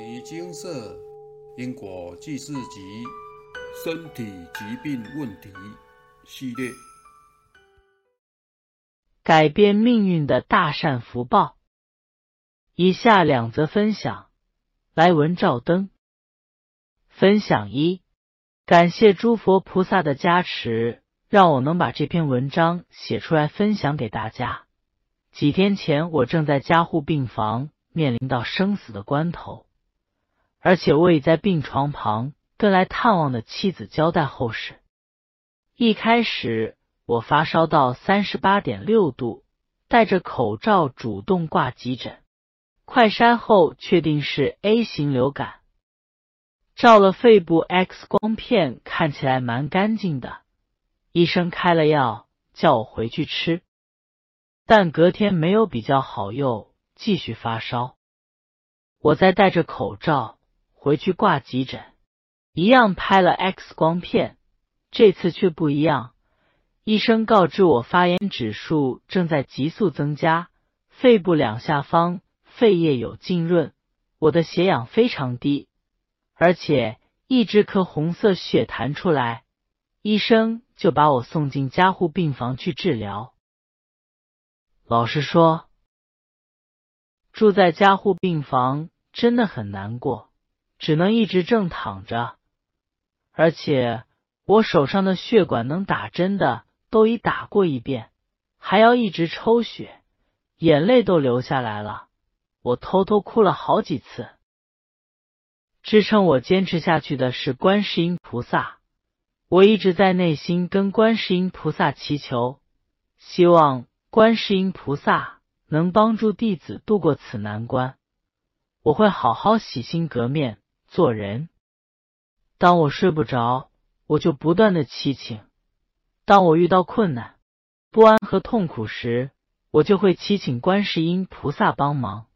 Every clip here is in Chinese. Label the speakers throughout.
Speaker 1: 尼精舍因果记事集身体疾病问题系列，
Speaker 2: 改变命运的大善福报。以下两则分享，来文照灯。分享一：感谢诸佛菩萨的加持，让我能把这篇文章写出来分享给大家。几天前，我正在加护病房，面临到生死的关头。而且我已在病床旁跟来探望的妻子交代后事。一开始我发烧到三十八点六度，戴着口罩主动挂急诊，快筛后确定是 A 型流感，照了肺部 X 光片，看起来蛮干净的。医生开了药叫我回去吃，但隔天没有比较好，又继续发烧。我再戴着口罩。回去挂急诊，一样拍了 X 光片，这次却不一样。医生告知我发炎指数正在急速增加，肺部两下方肺叶有浸润，我的血氧非常低，而且一直颗红色血痰出来。医生就把我送进加护病房去治疗。老实说，住在加护病房真的很难过。只能一直正躺着，而且我手上的血管能打针的都已打过一遍，还要一直抽血，眼泪都流下来了。我偷偷哭了好几次。支撑我坚持下去的是观世音菩萨，我一直在内心跟观世音菩萨祈求，希望观世音菩萨能帮助弟子度过此难关。我会好好洗心革面。做人，当我睡不着，我就不断的祈请；当我遇到困难、不安和痛苦时，我就会祈请观世音菩萨帮忙。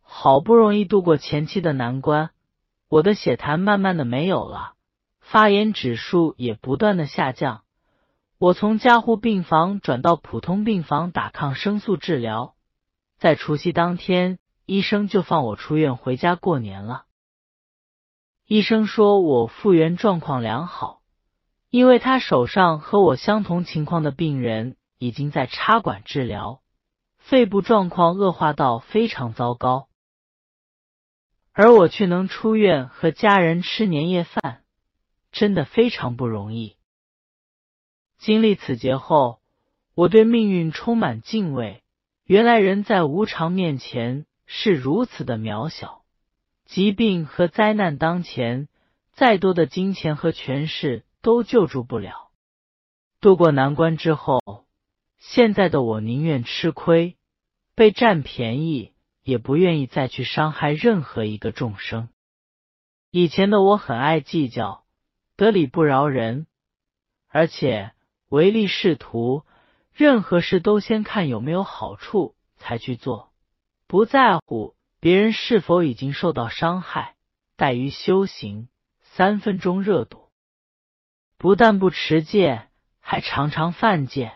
Speaker 2: 好不容易度过前期的难关，我的血痰慢慢的没有了，发炎指数也不断的下降。我从加护病房转到普通病房打抗生素治疗，在除夕当天。医生就放我出院回家过年了。医生说我复原状况良好，因为他手上和我相同情况的病人已经在插管治疗，肺部状况恶化到非常糟糕，而我却能出院和家人吃年夜饭，真的非常不容易。经历此劫后，我对命运充满敬畏。原来人在无常面前。是如此的渺小，疾病和灾难当前，再多的金钱和权势都救助不了。渡过难关之后，现在的我宁愿吃亏，被占便宜，也不愿意再去伤害任何一个众生。以前的我很爱计较，得理不饶人，而且唯利是图，任何事都先看有没有好处才去做。不在乎别人是否已经受到伤害，怠于修行，三分钟热度，不但不持戒，还常常犯戒，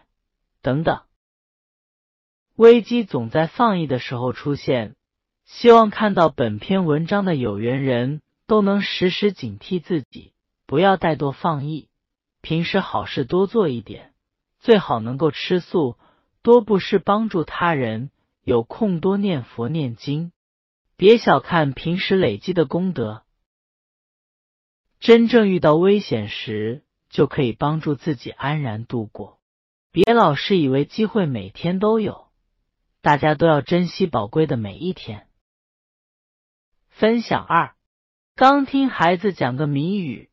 Speaker 2: 等等。危机总在放逸的时候出现。希望看到本篇文章的有缘人都能时时警惕自己，不要怠惰放逸。平时好事多做一点，最好能够吃素，多布施帮助他人。有空多念佛念经，别小看平时累积的功德。真正遇到危险时，就可以帮助自己安然度过。别老是以为机会每天都有，大家都要珍惜宝贵的每一天。分享二：刚听孩子讲个谜语，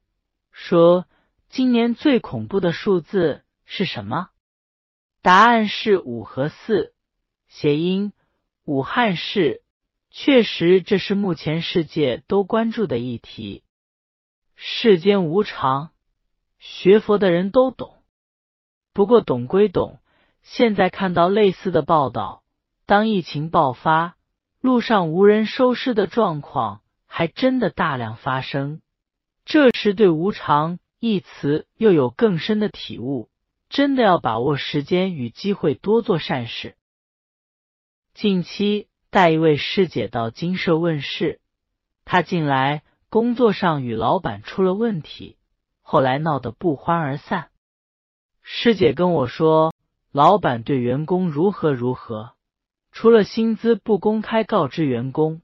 Speaker 2: 说今年最恐怖的数字是什么？答案是五和四。谐音武汉市，确实这是目前世界都关注的议题。世间无常，学佛的人都懂。不过懂归懂，现在看到类似的报道，当疫情爆发，路上无人收尸的状况还真的大量发生。这时对“无常”一词又有更深的体悟，真的要把握时间与机会，多做善事。近期带一位师姐到金舍问事，她近来工作上与老板出了问题，后来闹得不欢而散。师姐跟我说，老板对员工如何如何，除了薪资不公开告知员工，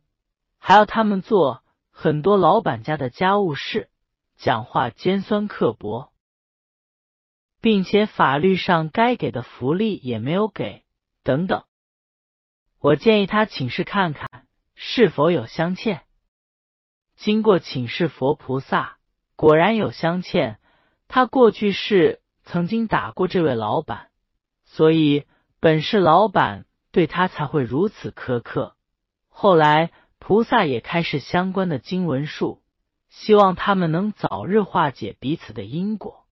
Speaker 2: 还要他们做很多老板家的家务事，讲话尖酸刻薄，并且法律上该给的福利也没有给，等等。我建议他请示看看是否有镶嵌。经过请示佛菩萨，果然有镶嵌。他过去是。曾经打过这位老板，所以本是老板对他才会如此苛刻。后来菩萨也开始相关的经文术，希望他们能早日化解彼此的因果。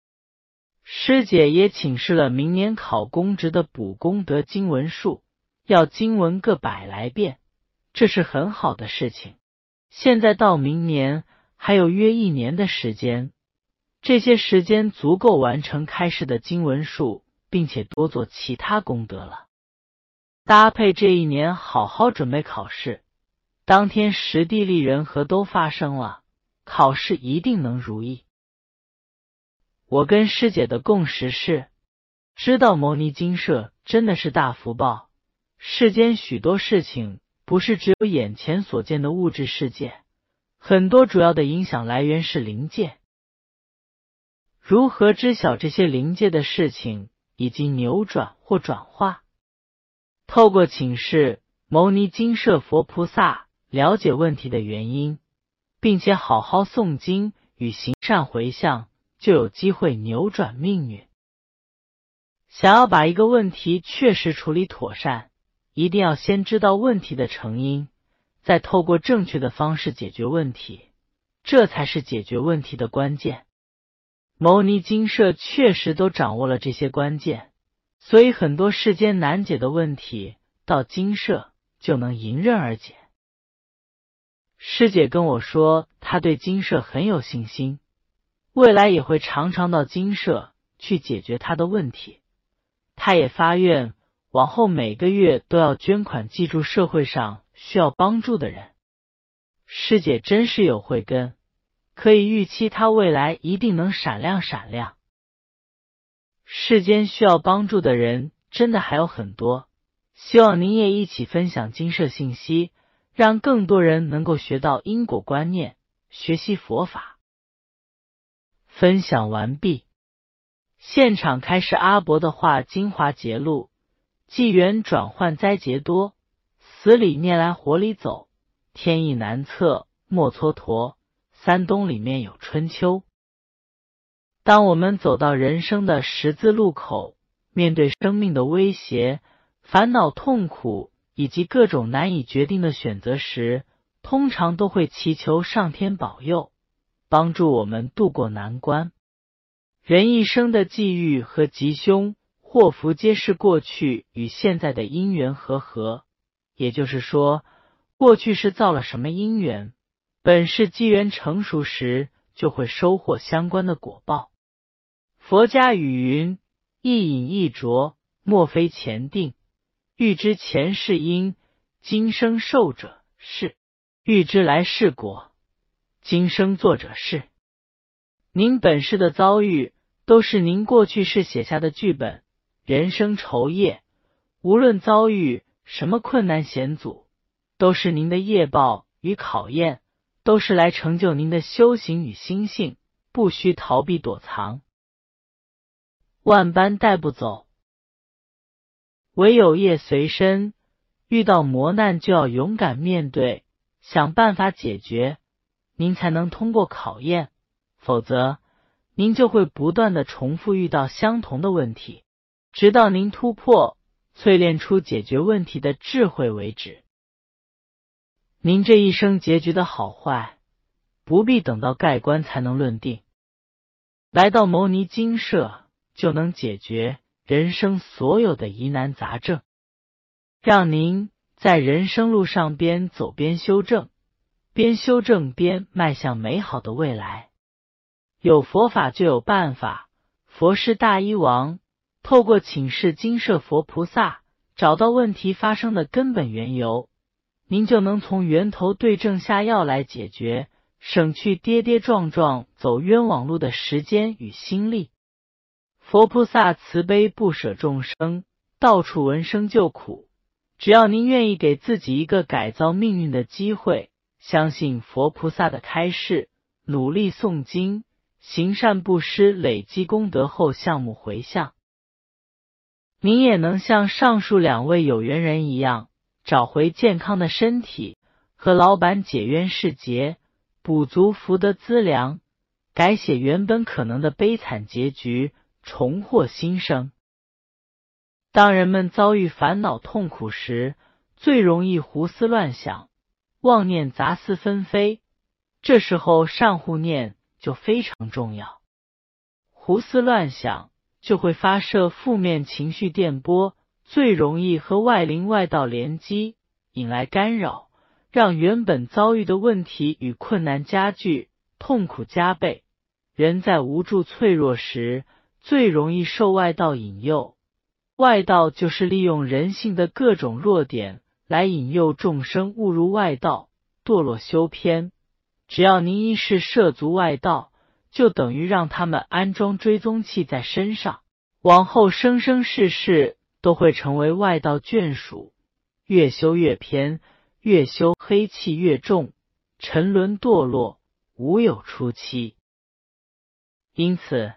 Speaker 2: 师姐也请示了明年考公职的补功德经文术，要经文个百来遍，这是很好的事情。现在到明年还有约一年的时间。这些时间足够完成开示的经文数，并且多做其他功德了。搭配这一年好好准备考试，当天实地利人和都发生了，考试一定能如意。我跟师姐的共识是，知道牟尼精舍真的是大福报。世间许多事情不是只有眼前所见的物质世界，很多主要的影响来源是灵界。如何知晓这些灵界的事情以及扭转或转化？透过请示牟尼金舍佛菩萨，了解问题的原因，并且好好诵经与行善回向，就有机会扭转命运。想要把一个问题确实处理妥善，一定要先知道问题的成因，再透过正确的方式解决问题，这才是解决问题的关键。牟尼精舍确实都掌握了这些关键，所以很多世间难解的问题，到精舍就能迎刃而解。师姐跟我说，她对精舍很有信心，未来也会常常到精舍去解决她的问题。她也发愿，往后每个月都要捐款记住社会上需要帮助的人。师姐真是有慧根。可以预期，他未来一定能闪亮闪亮。世间需要帮助的人真的还有很多，希望您也一起分享金舍信息，让更多人能够学到因果观念，学习佛法。分享完毕，现场开始阿伯的话精华节录：纪元转换灾劫多，死里念来活里走，天意难测莫蹉跎。三冬里面有春秋。当我们走到人生的十字路口，面对生命的威胁、烦恼、痛苦以及各种难以决定的选择时，通常都会祈求上天保佑，帮助我们渡过难关。人一生的际遇和吉凶祸福，皆是过去与现在的因缘和合。也就是说，过去是造了什么因缘？本是机缘成熟时，就会收获相关的果报。佛家语云：“一饮一啄，莫非前定；欲知前世因，今生受者是；欲知来世果，今生作者是。”您本世的遭遇，都是您过去世写下的剧本。人生愁业，无论遭遇什么困难险阻，都是您的业报与考验。都是来成就您的修行与心性，不需逃避躲藏，万般带不走，唯有业随身。遇到磨难就要勇敢面对，想办法解决，您才能通过考验。否则，您就会不断的重复遇到相同的问题，直到您突破、淬炼出解决问题的智慧为止。您这一生结局的好坏，不必等到盖棺才能论定。来到牟尼精舍，就能解决人生所有的疑难杂症，让您在人生路上边走边修正，边修正边迈向美好的未来。有佛法就有办法，佛是大医王。透过请示精舍佛菩萨，找到问题发生的根本缘由。您就能从源头对症下药来解决，省去跌跌撞撞走冤枉路的时间与心力。佛菩萨慈悲不舍众生，到处闻声救苦。只要您愿意给自己一个改造命运的机会，相信佛菩萨的开示，努力诵经、行善布施，累积功德后，项目回向，您也能像上述两位有缘人一样，找回健康的身体，和老板解冤释结，补足福德资粮，改写原本可能的悲惨结局。重获新生。当人们遭遇烦恼痛苦时，最容易胡思乱想，妄念杂思纷飞。这时候善护念就非常重要。胡思乱想就会发射负面情绪电波，最容易和外灵外道联机，引来干扰，让原本遭遇的问题与困难加剧，痛苦加倍。人在无助脆弱时。最容易受外道引诱，外道就是利用人性的各种弱点来引诱众生误入外道，堕落修偏。只要您一世涉足外道，就等于让他们安装追踪器在身上，往后生生世世都会成为外道眷属。越修越偏，越修黑气越重，沉沦堕落，无有出期。因此。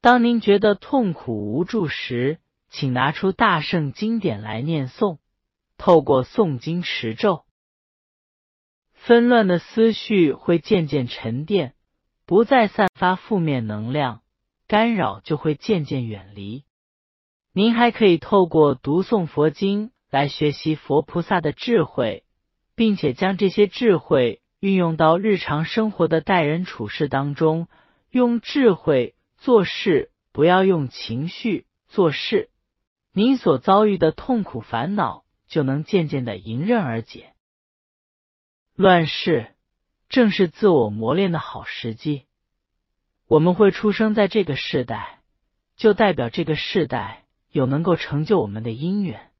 Speaker 2: 当您觉得痛苦无助时，请拿出大圣经典来念诵。透过诵经持咒，纷乱的思绪会渐渐沉淀，不再散发负面能量，干扰就会渐渐远离。您还可以透过读诵佛经来学习佛菩萨的智慧，并且将这些智慧运用到日常生活的待人处事当中，用智慧。做事不要用情绪做事，您所遭遇的痛苦烦恼就能渐渐的迎刃而解。乱世正是自我磨练的好时机。我们会出生在这个世代，就代表这个世代有能够成就我们的因缘。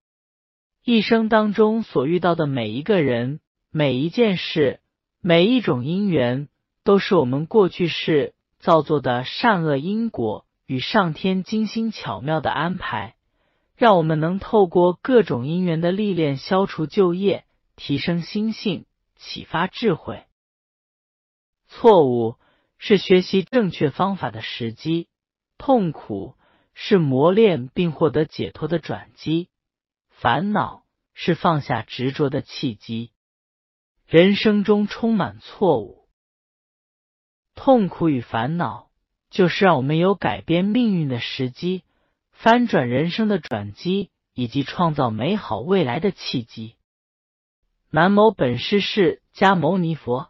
Speaker 2: 一生当中所遇到的每一个人、每一件事、每一种因缘，都是我们过去世。造作的善恶因果与上天精心巧妙的安排，让我们能透过各种因缘的历练，消除旧业，提升心性，启发智慧。错误是学习正确方法的时机，痛苦是磨练并获得解脱的转机，烦恼是放下执着的契机。人生中充满错误。痛苦与烦恼，就是让我们有改变命运的时机，翻转人生的转机，以及创造美好未来的契机。南无本师释迦牟尼佛。